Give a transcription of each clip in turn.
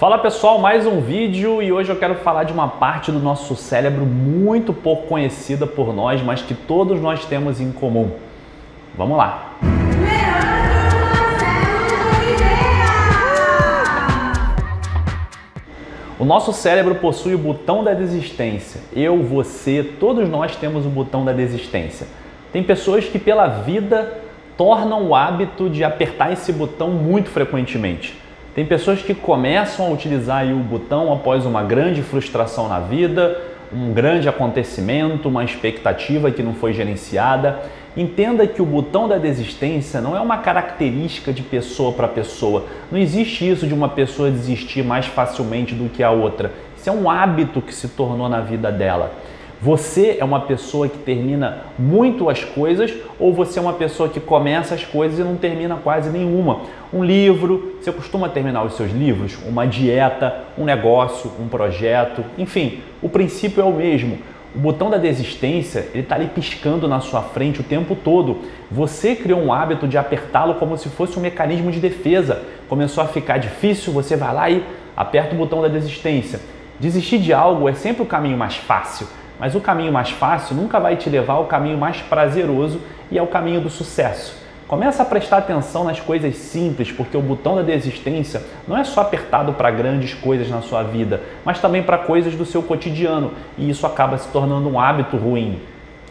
Fala pessoal, mais um vídeo e hoje eu quero falar de uma parte do nosso cérebro muito pouco conhecida por nós, mas que todos nós temos em comum. Vamos lá! O nosso cérebro possui o botão da desistência. Eu, você, todos nós temos o botão da desistência. Tem pessoas que pela vida tornam o hábito de apertar esse botão muito frequentemente. Tem pessoas que começam a utilizar o botão após uma grande frustração na vida, um grande acontecimento, uma expectativa que não foi gerenciada. Entenda que o botão da desistência não é uma característica de pessoa para pessoa. Não existe isso de uma pessoa desistir mais facilmente do que a outra. Isso é um hábito que se tornou na vida dela. Você é uma pessoa que termina muito as coisas ou você é uma pessoa que começa as coisas e não termina quase nenhuma? Um livro, você costuma terminar os seus livros? Uma dieta, um negócio, um projeto, enfim, o princípio é o mesmo. O botão da desistência ele está ali piscando na sua frente o tempo todo. Você criou um hábito de apertá-lo como se fosse um mecanismo de defesa. Começou a ficar difícil, você vai lá e aperta o botão da desistência. Desistir de algo é sempre o caminho mais fácil. Mas o caminho mais fácil nunca vai te levar ao caminho mais prazeroso e ao caminho do sucesso. Começa a prestar atenção nas coisas simples, porque o botão da desistência não é só apertado para grandes coisas na sua vida, mas também para coisas do seu cotidiano, e isso acaba se tornando um hábito ruim.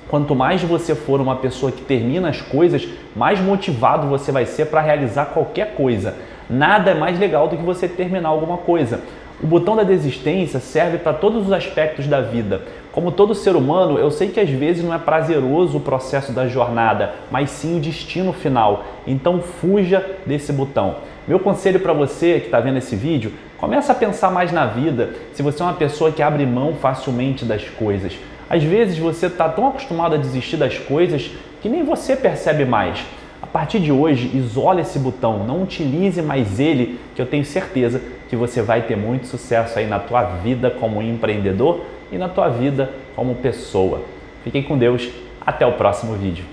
Quanto mais você for uma pessoa que termina as coisas, mais motivado você vai ser para realizar qualquer coisa. Nada é mais legal do que você terminar alguma coisa. O botão da desistência serve para todos os aspectos da vida. Como todo ser humano, eu sei que às vezes não é prazeroso o processo da jornada, mas sim o destino final. Então fuja desse botão. Meu conselho para você que está vendo esse vídeo, começa a pensar mais na vida. Se você é uma pessoa que abre mão facilmente das coisas, às vezes você está tão acostumado a desistir das coisas que nem você percebe mais. A partir de hoje, isole esse botão, não utilize mais ele, que eu tenho certeza que você vai ter muito sucesso aí na tua vida como empreendedor e na tua vida como pessoa. Fiquem com Deus, até o próximo vídeo.